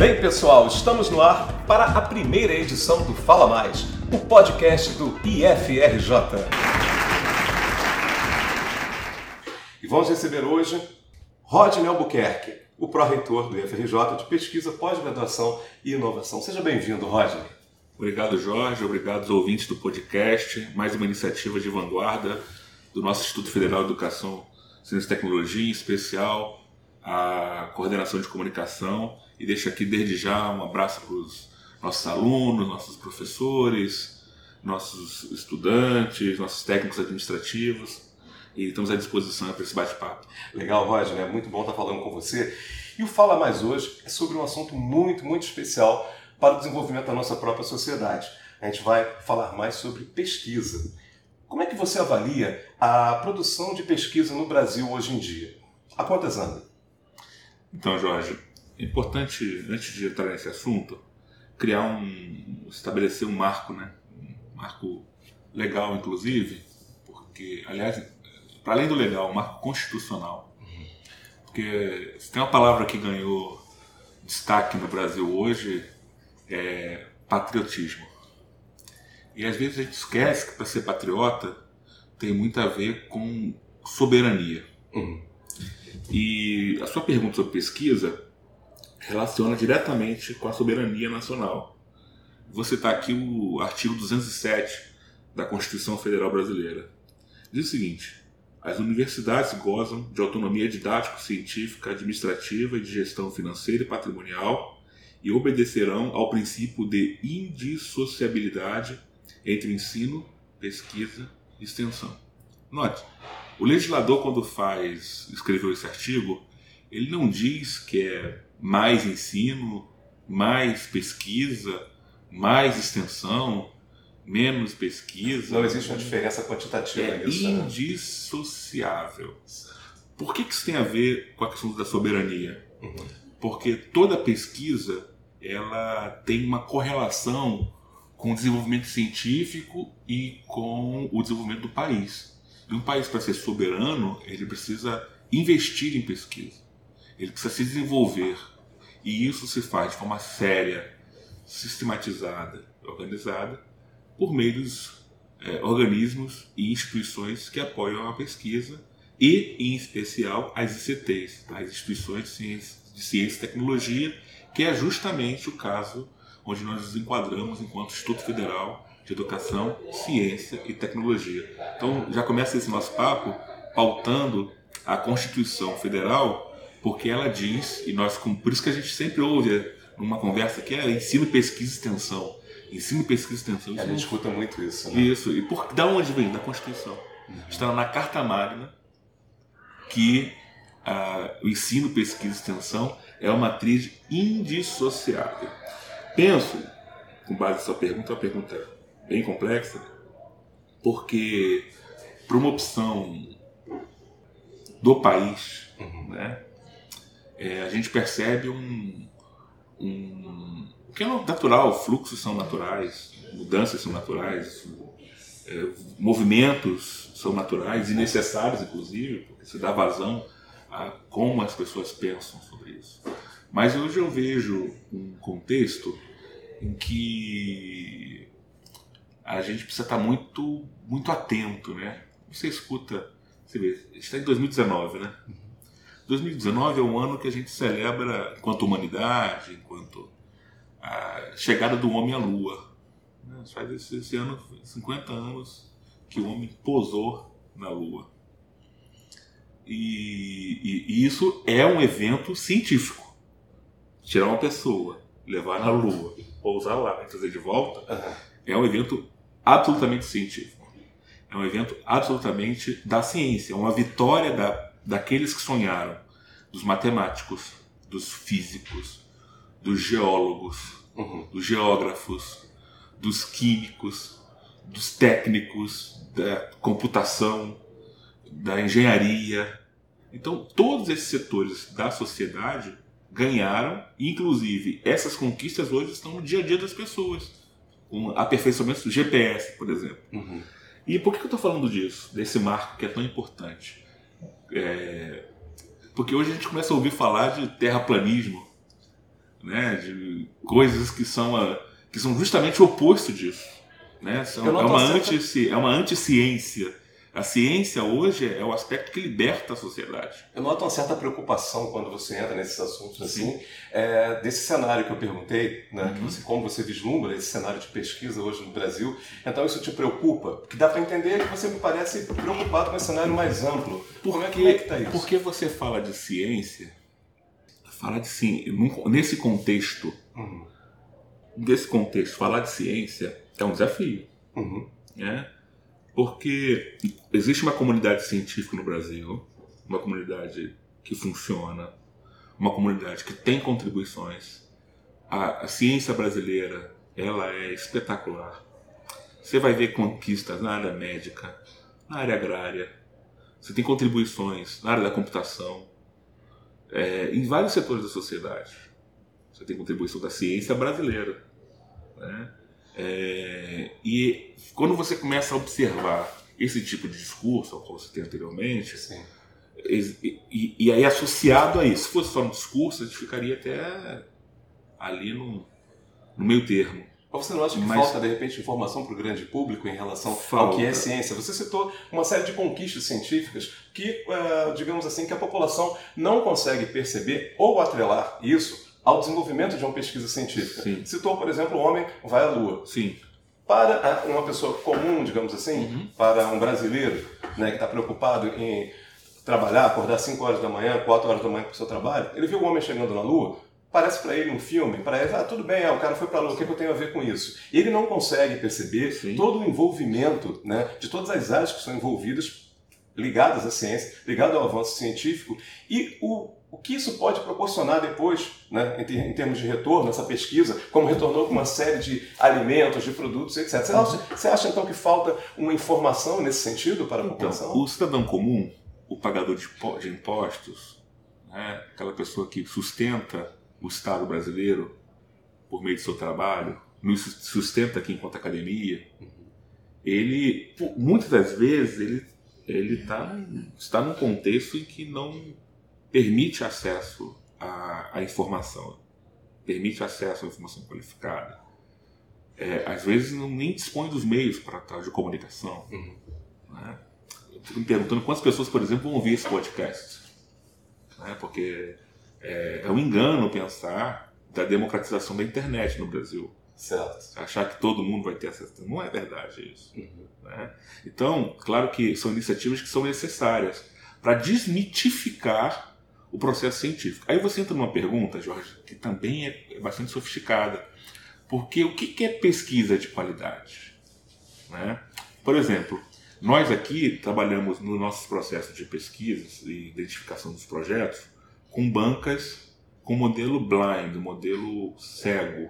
bem, pessoal? Estamos no ar para a primeira edição do Fala Mais, o podcast do IFRJ. E vamos receber hoje Rodney Albuquerque, o pró-reitor do IFRJ de Pesquisa, Pós-Graduação e Inovação. Seja bem-vindo, Rodney. Obrigado, Jorge. Obrigado aos ouvintes do podcast. Mais uma iniciativa de vanguarda do nosso Instituto Federal de Educação, Ciência e Tecnologia, em especial a coordenação de comunicação. E deixo aqui desde já um abraço para os nossos alunos, nossos professores, nossos estudantes, nossos técnicos administrativos. E estamos à disposição para esse bate-papo. Legal, Roger, é muito bom estar falando com você. E o Fala Mais hoje é sobre um assunto muito, muito especial para o desenvolvimento da nossa própria sociedade. A gente vai falar mais sobre pesquisa. Como é que você avalia a produção de pesquisa no Brasil hoje em dia? A quantas anda? Então, Jorge, é importante, antes de entrar nesse assunto, criar um. estabelecer um marco, né? Um marco legal, inclusive, porque, aliás, para além do legal, um marco constitucional. Porque se tem uma palavra que ganhou destaque no Brasil hoje, é patriotismo. E às vezes a gente esquece que para ser patriota tem muito a ver com soberania. Uhum. E a sua pergunta sobre pesquisa relaciona diretamente com a soberania nacional. Você está aqui o artigo 207 da Constituição Federal Brasileira. Diz o seguinte: as universidades gozam de autonomia didático-científica, administrativa e de gestão financeira e patrimonial e obedecerão ao princípio de indissociabilidade entre ensino, pesquisa e extensão. Note, o legislador quando faz, escreveu esse artigo, ele não diz que é mais ensino, mais pesquisa, mais extensão, menos pesquisa. Não existe uma diferença quantitativa é nisso. É indissociável. Por que, que isso tem a ver com a questão da soberania? Uhum. Porque toda pesquisa ela tem uma correlação com o desenvolvimento científico e com o desenvolvimento do país. E um país, para ser soberano, ele precisa investir em pesquisa. Ele precisa se desenvolver. E isso se faz de forma séria, sistematizada, organizada, por meio dos é, organismos e instituições que apoiam a pesquisa e, em especial, as ICTs, tá? as instituições de ciência, de ciência e tecnologia, que é justamente o caso onde nós nos enquadramos enquanto Instituto Federal de Educação, Ciência e Tecnologia. Então, já começa esse nosso papo pautando a Constituição Federal, porque ela diz, e nós, por isso que a gente sempre ouve numa conversa que é ensino, pesquisa e extensão. Ensino, pesquisa e extensão. a gente escuta muito isso. Né? Isso. E por, da onde vem? Da Constituição. Uhum. Está na Carta Magna que ah, o ensino, pesquisa e extensão é uma matriz indissociável. Penso, com base na sua pergunta, é uma pergunta bem complexa, porque para uma opção do país, uhum. né, é, a gente percebe um, um que é natural, fluxos são naturais, mudanças são naturais, é, movimentos são naturais e necessários, inclusive, porque se dá vazão a como as pessoas pensam sobre isso. Mas hoje eu vejo um contexto em que a gente precisa estar muito, muito atento, né? Você escuta, você vê, está em 2019, né? 2019 é um ano que a gente celebra, enquanto humanidade, enquanto a chegada do homem à Lua. Né? Faz esse, esse ano 50 anos que o homem pousou na Lua. E, e, e, isso é um evento científico. Tirar uma pessoa, levar na Lua, pousar lá e trazer de volta, Uhum. é um evento absolutamente científico. É um evento absolutamente da ciência. É uma vitória da, daqueles que sonharam, dos matemáticos, dos físicos, dos geólogos, Uhum. dos geógrafos, dos químicos, dos técnicos, da computação, da engenharia. Então, todos esses setores da sociedade ganharam, inclusive essas conquistas hoje estão no dia a dia das pessoas, com aperfeiçoamento do GPS, por exemplo. Uhum. E por que eu estou falando disso, desse marco que é tão importante? É, Porque hoje a gente começa a ouvir falar de terraplanismo. né, de coisas que são, a, que são justamente o oposto disso. Né? São, é, uma anti, é uma anti-ciência a ciência hoje é o aspecto que liberta a sociedade. Eu noto uma certa preocupação quando você entra nesses assuntos assim, é, desse cenário que eu perguntei, né, uhum. que você, como você vislumbra esse cenário de pesquisa hoje no Brasil. Então isso te preocupa? Porque dá para entender que você me parece preocupado com esse cenário mais amplo. Por como é, como é que está isso? Porque você fala de ciência, fala de sim, nesse contexto, uhum. nesse contexto, falar de ciência é um desafio. Uhum. Né? Porque existe uma comunidade científica no Brasil, uma comunidade que funciona, uma comunidade que tem contribuições. A, a ciência brasileira ela é espetacular. Você vai ver conquistas na área médica, na área agrária. Você tem contribuições na área da computação, é, em vários setores da sociedade. Você tem contribuição da ciência brasileira. Né? É, e quando você começa a observar esse tipo de discurso, ao qual você tem anteriormente, e, e, e, aí associado a isso, se fosse só um discurso, a gente ficaria até ali no, no meio termo. Mas você não acha que Mas, falta, de repente, informação para o grande público em relação falta. ao que é ciência? Você citou uma série de conquistas científicas que, uh, digamos assim, que a população não consegue perceber ou atrelar isso ao desenvolvimento de uma pesquisa científica. Sim. Citou, por exemplo, o homem vai à Lua. Sim. Para uma pessoa comum, digamos assim, uhum. para um brasileiro né, que está preocupado em trabalhar, acordar 5 horas da manhã, 4 horas da manhã para o seu trabalho, ele viu o homem chegando na Lua, parece para ele um filme, para ele, ah, tudo bem, ah, o cara foi para a Lua, o que, é que, eu tenho a ver com isso? Ele não consegue perceber Sim. todo o envolvimento né, de todas as áreas que são envolvidas, ligadas à ciência, ligado ao avanço científico, e o o que isso pode proporcionar depois, né, em, termos de retorno, essa pesquisa, como retornou com uma série de alimentos, de produtos, etc. Você acha, você acha então que falta uma informação nesse sentido para a então, população? O cidadão comum, o pagador de impostos, né, aquela pessoa que sustenta o Estado brasileiro por meio do seu trabalho, nos sustenta aqui enquanto academia, ele, muitas das vezes, ele, ele tá, está num contexto em que não permite acesso à, à informação, permite acesso à informação qualificada. É, às vezes não nem dispõe dos meios para trás de comunicação. Uhum. Né? Eu fico me perguntando quantas pessoas, por exemplo, vão ouvir esse podcast. Né? Porque é, é um engano pensar da democratização da internet no Brasil. Certo. Achar que todo mundo vai ter acesso. Não é verdade isso. Uhum. Né? Então, claro que são iniciativas que são necessárias para desmitificar o processo científico. Aí você entra numa pergunta, Jorge, que também é bastante sofisticada. Porque o que é pesquisa de qualidade? Né? Por exemplo, nós aqui trabalhamos no nosso processo de pesquisa e identificação dos projetos com bancas com modelo blind, modelo cego.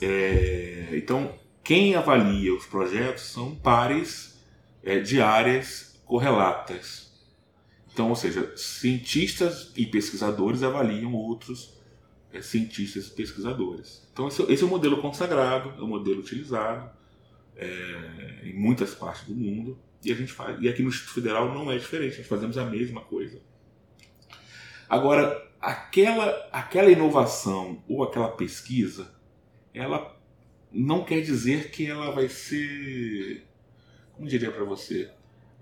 É, então, quem avalia os projetos são pares é, de áreas correlatas. Então, ou seja, cientistas e pesquisadores avaliam outros é, cientistas e pesquisadores. Então, esse, esse, é o modelo consagrado, é o modelo utilizado é, em muitas partes do mundo. E a gente faz, e aqui no Instituto Federal não é diferente, nós fazemos a mesma coisa. Agora, aquela, aquela inovação ou aquela pesquisa, ela não quer dizer que ela vai ser. Como diria para você?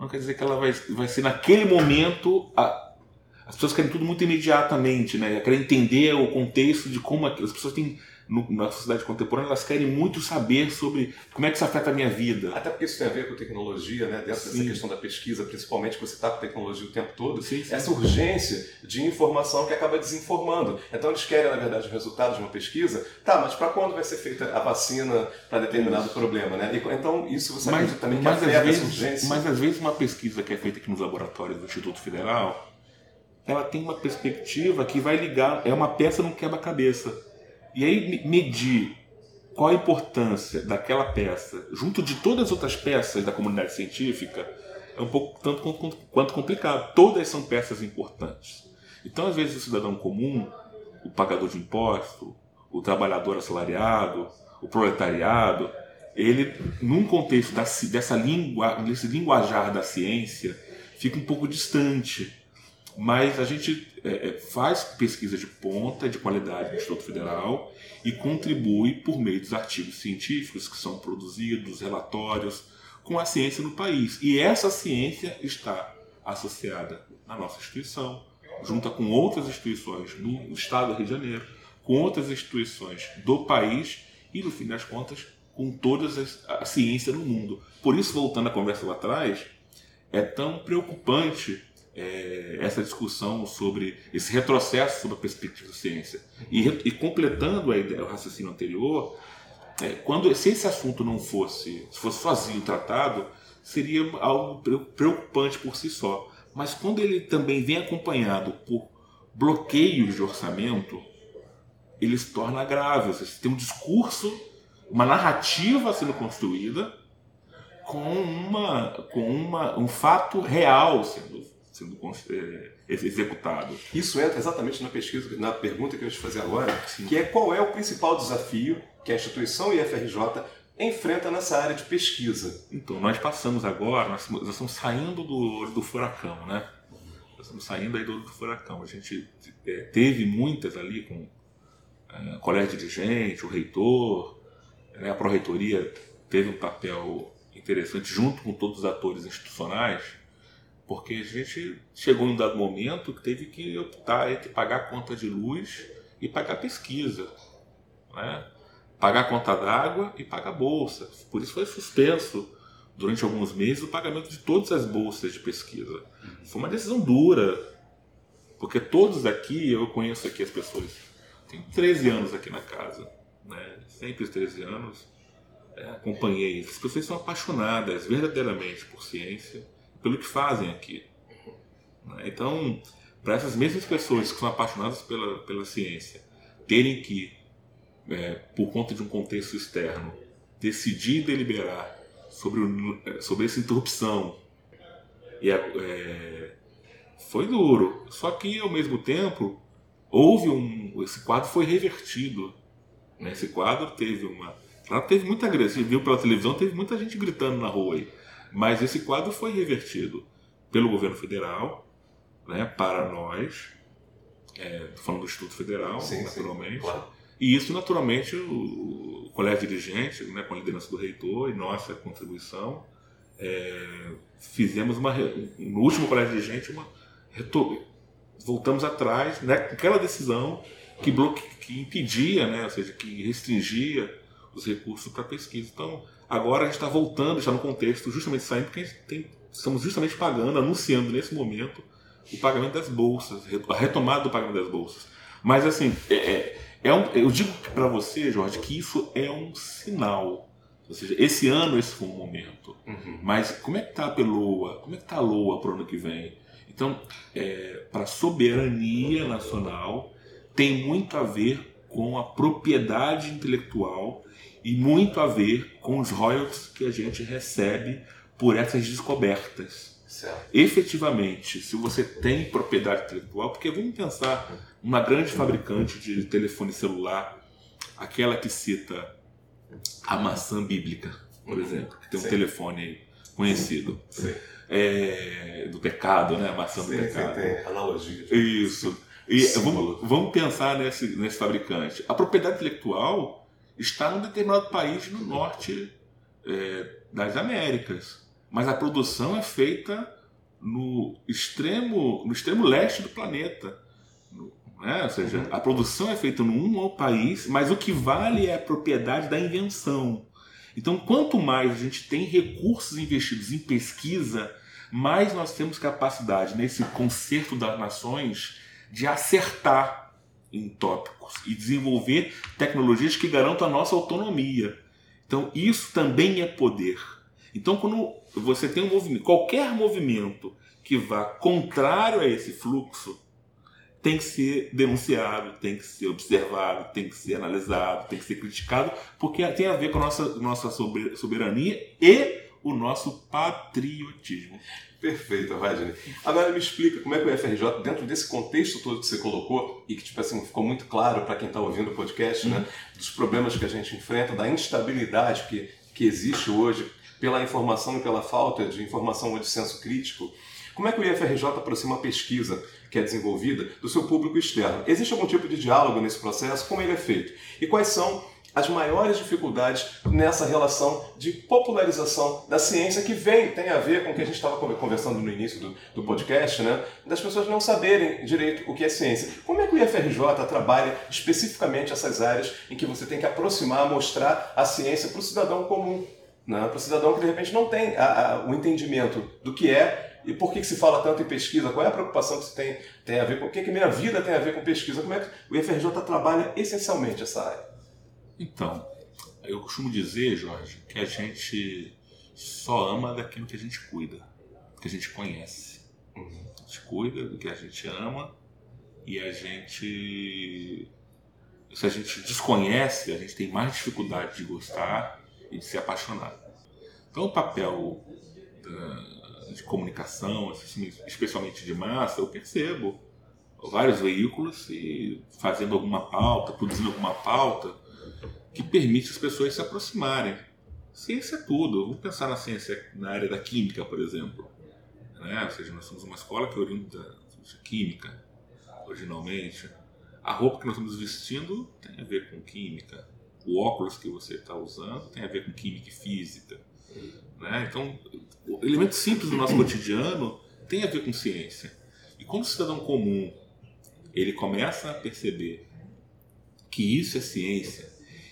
Não quer dizer que ela vai, vai ser naquele momento. A, as pessoas querem tudo muito imediatamente, né? Querem entender o contexto de como as pessoas têm no, na sociedade contemporânea, elas querem muito saber sobre como é que isso afeta a minha vida. Até porque isso tem a ver com tecnologia, né? sim. dessa questão da pesquisa, principalmente que você está com tecnologia o tempo todo, sim, sim. essa urgência de informação que acaba desinformando. Então eles querem, na verdade, o resultado de uma pesquisa, tá, mas para quando vai ser feita a vacina para determinado isso. problema? Né? E, então isso você mas, acredita também que mas afeta vezes, essa urgência? Mas às vezes uma pesquisa que é feita aqui nos laboratórios do Instituto Federal, ela tem uma perspectiva que vai ligar, é uma peça no quebra-cabeça. E aí medir qual a importância daquela peça junto de todas as outras peças da comunidade científica é um pouco tanto quanto complicado. Todas são peças importantes. Então, às vezes, o cidadão comum, o pagador de imposto, o trabalhador assalariado, o proletariado, ele, num contexto dessa língua, desse linguajar da ciência, fica um pouco distante. Mas a gente é, faz pesquisa de ponta, de qualidade no Instituto Federal e contribui por meio dos artigos científicos que são produzidos, relatórios, com a ciência no país. E essa ciência está associada na nossa instituição, junto com outras instituições do Estado do Rio de Janeiro, com outras instituições do país e, no fim das contas, com toda a ciência no mundo. Por isso, voltando à conversa lá atrás, é tão preocupante é, essa discussão sobre esse retrocesso sobre a perspectiva da ciência. E, e completando a ideia, o raciocínio anterior, é, quando se esse assunto não fosse, se fosse sozinho tratado, seria algo preocupante por si só. Mas quando ele também vem acompanhado por bloqueios de orçamento, ele se torna grave. Você tem um discurso, uma narrativa sendo construída com, uma, com uma, um fato real sendo, sendo é, executado. Isso entra exatamente na pesquisa, na pergunta que eu te fazer agora, Sim. que é qual é o principal desafio que a instituição IFRJ enfrenta nessa área de pesquisa. Então, nós passamos agora, nós, nós estamos saindo do, do furacão, né? Nós estamos saindo aí do, do furacão. A gente é, teve muitas ali com é, colégio dirigente, o reitor, né, a pró-reitoria teve um papel interessante junto com todos os atores institucionais, porque a gente chegou em um dado momento que teve que optar entre pagar a conta de luz e pagar pesquisa. Né? pagar a conta d'água e pagar bolsa. Por isso foi suspenso durante alguns meses o pagamento de todas as bolsas de pesquisa. Foi uma decisão dura, porque todos aqui, eu conheço aqui as pessoas, tenho 13 anos aqui na casa, né? sempre 13 anos, é, acompanhei. As pessoas são apaixonadas verdadeiramente por ciência, pelo que fazem aqui. Né? Então, para essas mesmas pessoas que são apaixonadas pela, pela ciência, terem que é, por conta de um contexto externo, decidir deliberar sobre, o, é, sobre essa interrupção e é, foi duro. Só que ao mesmo tempo houve um, esse quadro foi revertido. Né? Esse quadro teve uma, claro, teve muita agressão, viu pela televisão, teve muita gente gritando na rua aí, mas esse quadro foi revertido pelo governo federal, né, para nós, é, falando do Instituto Federal, sim, naturalmente. Sim, claro e isso, naturalmente, o, o colégio dirigente, né, com a liderança do reitor e nossa contribuição, é, fizemos uma. No último colégio dirigente, uma. Voltamos atrás, né, com aquela decisão que, bloque, que impedia, né, ou seja, que restringia os recursos para pesquisa. Então, agora a gente está voltando, está no contexto justamente saindo, porque a gente tem, estamos justamente pagando, anunciando nesse momento o pagamento das bolsas, a retomada do pagamento das bolsas. Mas, assim, é, é é um, eu digo para você, Jorge, que isso é um sinal. Ou seja, esse ano esse foi um momento. Uhum. Mas como é que está a Peloa? Como é que está a Loa para o ano que vem? Então, é, para a soberania nacional, tem muito a ver com a propriedade intelectual e muito a ver com os royalties que a gente recebe por essas descobertas. Certo. Efetivamente, se você tem propriedade intelectual, porque vamos pensar uma grande fabricante de telefone celular, aquela que cita a maçã bíblica, por uhum. exemplo, que tem um sim. telefone conhecido. É, do pecado, né? A maçã sim, do pecado. Sim, tem analogia. Isso. E vamos, vamos pensar nesse, nesse fabricante. A propriedade intelectual está num determinado país no norte é, das Américas mas a produção é feita no extremo, no extremo leste do planeta. Né? Ou seja, uhum. a produção é feita num país, mas o que vale é a propriedade da invenção. Então, quanto mais a gente tem recursos investidos em pesquisa, mais nós temos capacidade nesse concerto das nações de acertar em tópicos e desenvolver tecnologias que garantam a nossa autonomia. Então, isso também é poder. Então, quando você tem um movimento, qualquer movimento que vá contrário a esse fluxo, tem que ser denunciado, tem que ser observado, tem que ser analisado, tem que ser criticado, porque tem a ver com a nossa, nossa soberania e o nosso patriotismo. Perfeito, Rodney. Agora me explica como é que o FRJ, dentro desse contexto todo que você colocou, e que tipo assim, ficou muito claro para quem está ouvindo o podcast, né, uhum. né, dos problemas que a gente enfrenta, da instabilidade que, que existe hoje pela informação e pela falta de informação ou de senso crítico, Como é que o IFRJ aproxima a pesquisa que é desenvolvida do seu público externo? Existe algum tipo de diálogo nesse processo? Como ele é feito? E quais são as maiores dificuldades nessa relação de popularização da ciência que vem, tem a ver com o que a gente estava conversando no início do, do, podcast, né? das pessoas não saberem direito o que é ciência. Como é que o IFRJ trabalha especificamente essas áreas em que você tem que aproximar, mostrar a ciência para o cidadão comum, né? para o cidadão que de repente não tem a, a, o entendimento do que é e por que, que, se fala tanto em pesquisa? Qual é a preocupação que se tem, tem a ver com o que, que minha vida tem a ver com pesquisa? Como é que o IFRJ trabalha essencialmente essa área? Então, eu costumo dizer, Jorge, que a gente só ama daquilo que a gente cuida, que a gente conhece. Uhum. A gente cuida do que a gente ama e a gente. Se a gente desconhece, a gente tem mais dificuldade de gostar e de se apaixonar. Então, o papel da, de comunicação, especialmente de massa, eu percebo vários veículos e fazendo alguma pauta, produzindo alguma pauta que permite as pessoas se aproximarem. Ciência é tudo. Vamos pensar na ciência na área da química, por exemplo. Né? Ou seja, nós somos uma escola que oriunda da química, originalmente. A roupa que nós estamos vestindo tem a ver com química. O óculos que você está usando tem a ver com química e física. Né? Então, elementos simples do nosso cotidiano tem a ver com ciência. E quando o cidadão comum ele começa a perceber que isso é ciência,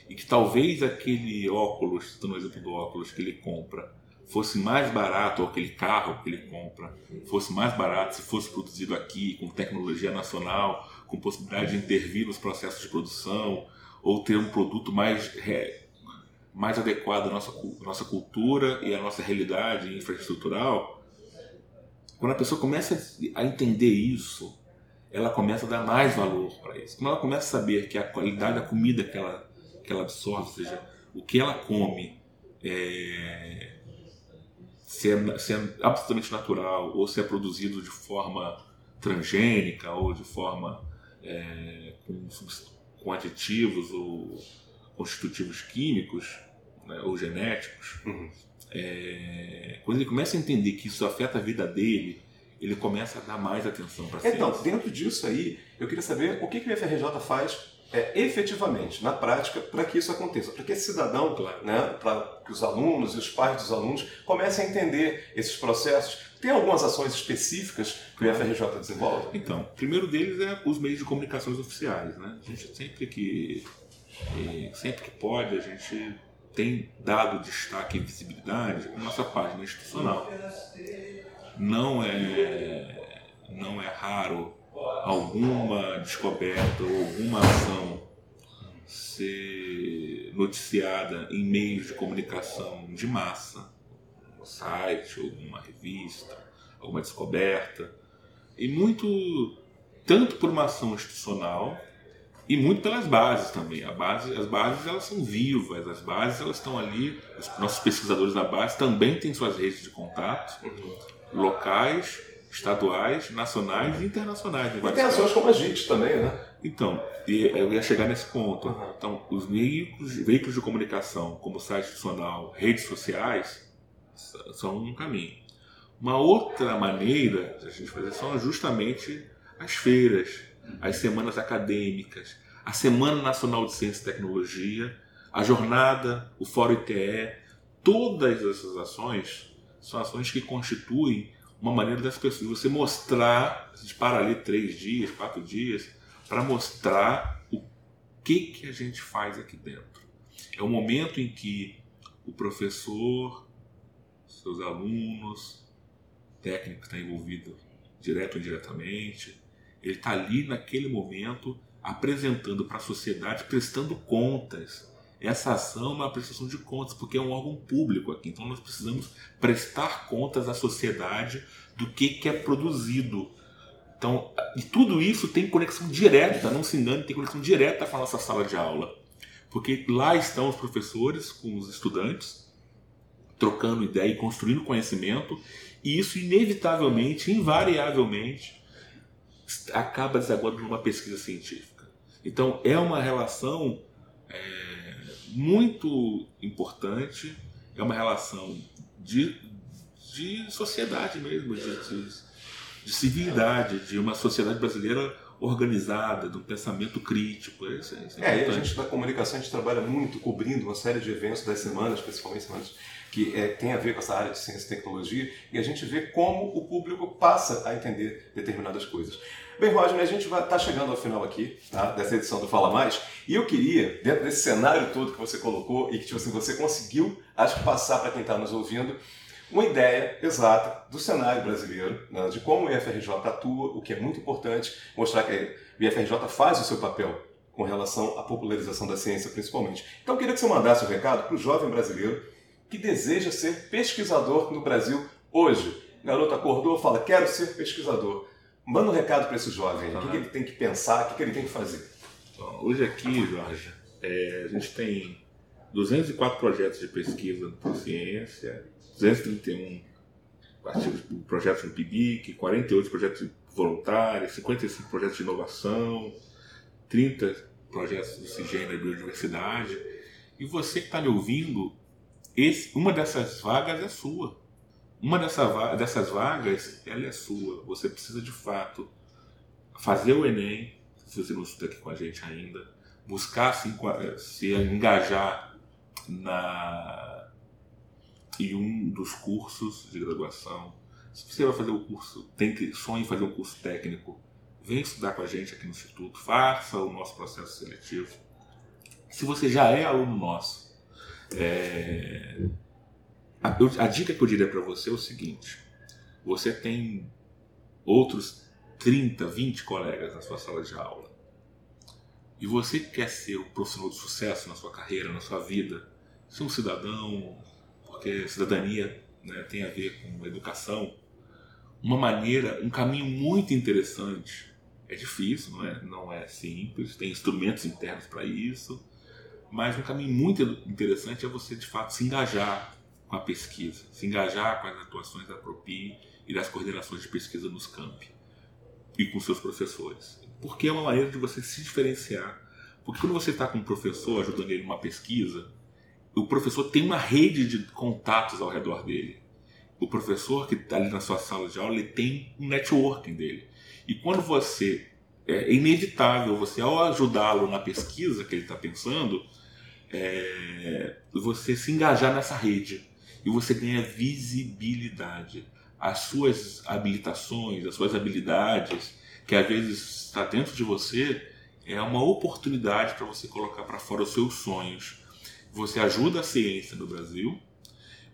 e que talvez aquele óculos, estou no exemplo do óculos que ele compra, fosse mais barato, ou aquele carro que ele compra fosse mais barato se fosse produzido aqui, com tecnologia nacional, com possibilidade de intervir nos processos de produção, ou ter um produto mais, mais adequado à nossa, à nossa cultura e à nossa realidade infraestrutural. Quando a pessoa começa a entender isso, ela começa a dar mais valor para isso. Quando ela começa a saber que a qualidade da comida que ela que ela absorve, ou seja, o que ela come, é, se, é, se, é, absolutamente natural ou se é produzido de forma transgênica ou de forma é, com, com, aditivos ou constitutivos químicos né, ou genéticos. Uhum. É, quando ele começa a entender que isso afeta a vida dele, ele começa a dar mais atenção para a Então, dentro disso aí, eu queria saber o que, que o FRJ faz é, efetivamente, na prática, para que isso aconteça. Para que esse cidadão, claro. né, para que os alunos e os pais dos alunos comecem a entender esses processos. Tem algumas ações específicas que o IFRJ desenvolve? Então, o primeiro deles é os meios de comunicação oficiais. Né? A gente sempre que, sempre que pode, a gente tem dado destaque e visibilidade à nossa página institucional. Não é, não é raro alguma descoberta ou alguma ação ser noticiada em meios de comunicação de massa, um site, alguma revista, alguma descoberta, e muito tanto por uma ação institucional e muito pelas bases também. A base, as bases elas são vivas, as bases elas estão ali. Os nossos pesquisadores da base também têm suas redes de contato locais estaduais, nacionais e internacionais. E tem ações como a gente também, né? Então, eu ia chegar nesse ponto. Uhum. Então, os veículos, veículos de comunicação, como site institucional, redes sociais, são um caminho. Uma outra maneira de a gente fazer são justamente as feiras, as semanas acadêmicas, a Semana Nacional de Ciência e Tecnologia, a jornada, o Fórum ITE, todas essas ações são ações que constituem uma maneira das pessoas, você mostrar, a gente para ali três dias, quatro dias, para mostrar o que, que a gente faz aqui dentro. É o momento em que o professor, seus alunos, técnico que está envolvido direto ou indiretamente, ele está ali naquele momento apresentando para a sociedade, prestando contas essa ação é uma prestação de contas, porque é um órgão público aqui. Então nós precisamos prestar contas à sociedade do que, que é produzido. Então, e tudo isso tem conexão direta, não se engane, tem conexão direta com a nossa sala de aula. Porque lá estão os professores com os estudantes, trocando ideia e construindo conhecimento, e isso inevitavelmente, invariavelmente, acaba desaguando numa pesquisa científica. Então, é uma relação. É, muito importante, é uma relação de, de sociedade mesmo, de, de, de civilidade, de uma sociedade brasileira organizada, um pensamento crítico. Isso, é, isso é, é a gente da comunicação a gente trabalha muito cobrindo uma série de eventos das semanas, principalmente semanas que é, tem a ver com essa área de ciência e tecnologia, e a gente vê como o público passa a entender determinadas coisas. Bem, Roger, a gente vai estar tá chegando ao final aqui tá, dessa edição do Fala Mais, e eu queria, dentro desse cenário todo que você colocou e que tipo assim, você conseguiu, acho que passar para quem está nos ouvindo, uma ideia exata do cenário brasileiro, né, de como o IFRJ atua, o que é muito importante, mostrar que o IFRJ faz o seu papel com relação à popularização da ciência, principalmente. Então, eu queria que você mandasse um recado para o jovem brasileiro que deseja ser pesquisador no Brasil hoje. O garoto acordou fala: Quero ser pesquisador. Manda um recado para esse jovem: o que, ele tem que pensar, o que, ele tem que fazer. Hoje aqui, Jorge, é, a gente tem 204 projetos de pesquisa por ciência, 231 artigos, projetos no PIBIC, 48 projetos voluntários, 55 projetos de inovação, 30 projetos de ciência e biodiversidade. E você que está me ouvindo, esse, uma dessas vagas é sua. Uma dessa, dessas vagas, ela é sua. Você precisa de fato fazer o Enem, se você não estuda aqui com a gente ainda, buscar se, se engajar na, em um dos cursos de graduação. Se você vai fazer o curso, tem que sonha em fazer um curso técnico, vem estudar com a gente aqui no Instituto, faça o nosso processo seletivo. Se você já é aluno nosso, é, a, a, dica que eu diria para você é o seguinte: você tem outros 30, 20 colegas na sua sala de aula. E você quer ser um profissional de sucesso na sua carreira, na sua vida, ser um cidadão, porque cidadania né, tem a ver com educação, uma maneira, um caminho muito interessante. É difícil, não é, não é simples, tem instrumentos internos para isso, mas um caminho muito interessante é você de fato se engajar com a pesquisa, se engajar com as atuações da Propi e das coordenações de pesquisa nos campi e com seus professores. Porque é uma maneira de você se diferenciar. Porque quando você está com um professor ajudando ele numa pesquisa, o professor tem uma rede de contatos ao redor dele. O professor que está ali na sua sala de aula, ele tem um networking dele. E quando você é inevitável você ao ajudá-lo na pesquisa que ele está pensando, é, você se engajar nessa rede e você ganha visibilidade. As suas habilitações, as suas habilidades, que às vezes está dentro de você, é uma oportunidade para você colocar para fora os seus sonhos. Você ajuda a ciência no Brasil,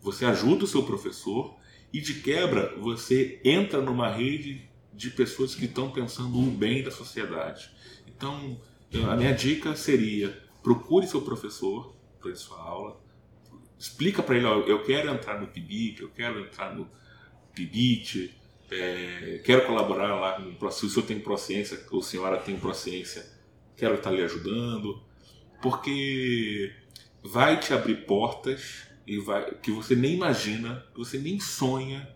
você ajuda o seu professor e de quebra você entra numa rede de pessoas que estão pensando o bem da sociedade. Então, a minha dica seria procure seu professor para sua aula, explica para ele, ó, eu quero entrar no PIBIC, eu quero entrar no PIBIT, é, quero colaborar lá com se o senhor tem prociência, ou a senhora tem prociência, quero estar lhe ajudando, porque vai te abrir portas e vai, que você nem imagina, que você nem sonha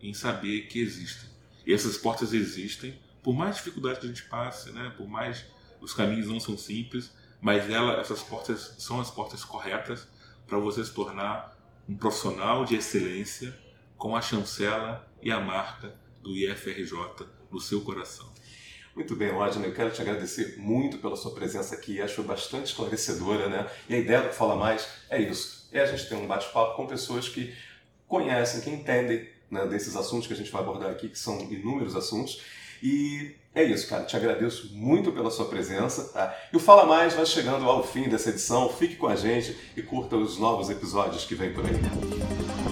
em saber que existem. E essas portas existem, por mais dificuldade que a gente passe, né? por mais os caminhos não são simples, mas ela, essas portas são as portas corretas para você se tornar um profissional de excelência com a chancela e a marca do IFRJ no seu coração. Muito bem, Rodney, eu quero te agradecer muito pela sua presença aqui, acho bastante esclarecedora, né? E a ideia do Fala Mais é isso, é a gente ter um bate-papo com pessoas que conhecem, que entendem né, desses assuntos que a gente vai abordar aqui, que são inúmeros assuntos, e é isso, cara. Te agradeço muito pela sua presença. Tá? E o Fala Mais vai chegando ao fim dessa edição. Fique com a gente e curta os novos episódios que vem por aí.